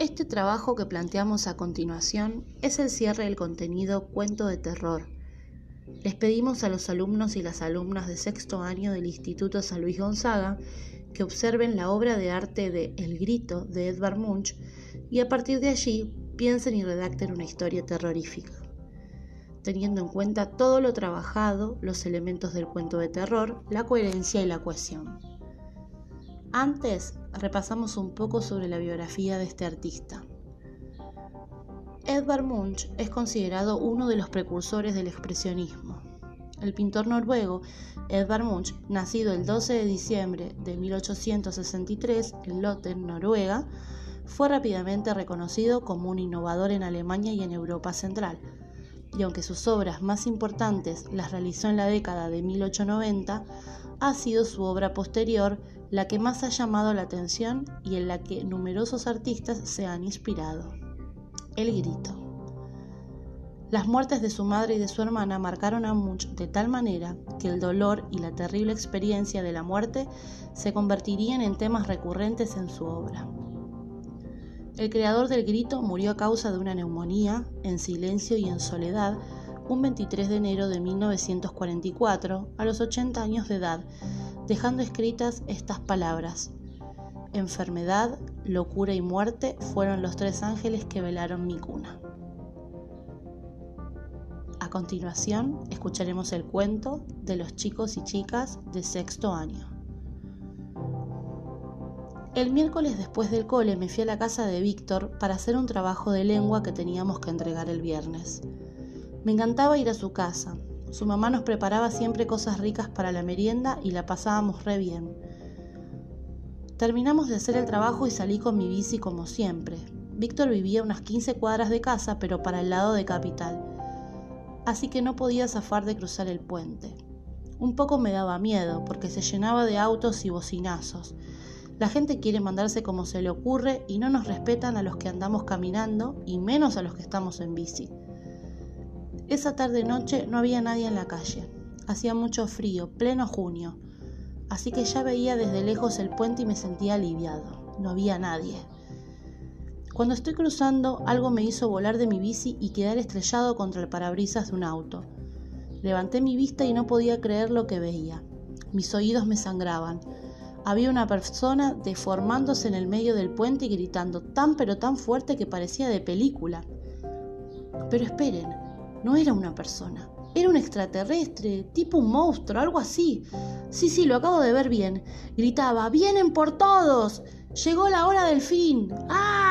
Este trabajo que planteamos a continuación es el cierre del contenido Cuento de Terror. Les pedimos a los alumnos y las alumnas de sexto año del Instituto San Luis Gonzaga que observen la obra de arte de El Grito de Edvard Munch y a partir de allí piensen y redacten una historia terrorífica, teniendo en cuenta todo lo trabajado, los elementos del cuento de terror, la coherencia y la cohesión. Antes repasamos un poco sobre la biografía de este artista. Edvard Munch es considerado uno de los precursores del expresionismo. El pintor noruego Edvard Munch, nacido el 12 de diciembre de 1863 en Lotten, Noruega, fue rápidamente reconocido como un innovador en Alemania y en Europa Central. Y aunque sus obras más importantes las realizó en la década de 1890, ha sido su obra posterior la que más ha llamado la atención y en la que numerosos artistas se han inspirado. El grito. Las muertes de su madre y de su hermana marcaron a Munch de tal manera que el dolor y la terrible experiencia de la muerte se convertirían en temas recurrentes en su obra. El creador del grito murió a causa de una neumonía, en silencio y en soledad, un 23 de enero de 1944, a los 80 años de edad, dejando escritas estas palabras. Enfermedad, locura y muerte fueron los tres ángeles que velaron mi cuna. A continuación, escucharemos el cuento de los chicos y chicas de sexto año. El miércoles después del cole me fui a la casa de Víctor para hacer un trabajo de lengua que teníamos que entregar el viernes. Me encantaba ir a su casa. Su mamá nos preparaba siempre cosas ricas para la merienda y la pasábamos re bien. Terminamos de hacer el trabajo y salí con mi bici como siempre. Víctor vivía unas 15 cuadras de casa, pero para el lado de Capital. Así que no podía zafar de cruzar el puente. Un poco me daba miedo, porque se llenaba de autos y bocinazos. La gente quiere mandarse como se le ocurre y no nos respetan a los que andamos caminando y menos a los que estamos en bici. Esa tarde noche no había nadie en la calle. Hacía mucho frío, pleno junio. Así que ya veía desde lejos el puente y me sentía aliviado. No había nadie. Cuando estoy cruzando, algo me hizo volar de mi bici y quedar estrellado contra el parabrisas de un auto. Levanté mi vista y no podía creer lo que veía. Mis oídos me sangraban. Había una persona deformándose en el medio del puente y gritando tan pero tan fuerte que parecía de película. Pero esperen, no era una persona, era un extraterrestre, tipo un monstruo, algo así. Sí, sí, lo acabo de ver bien. Gritaba, ¡Vienen por todos! ¡Llegó la hora del fin! ¡Ah!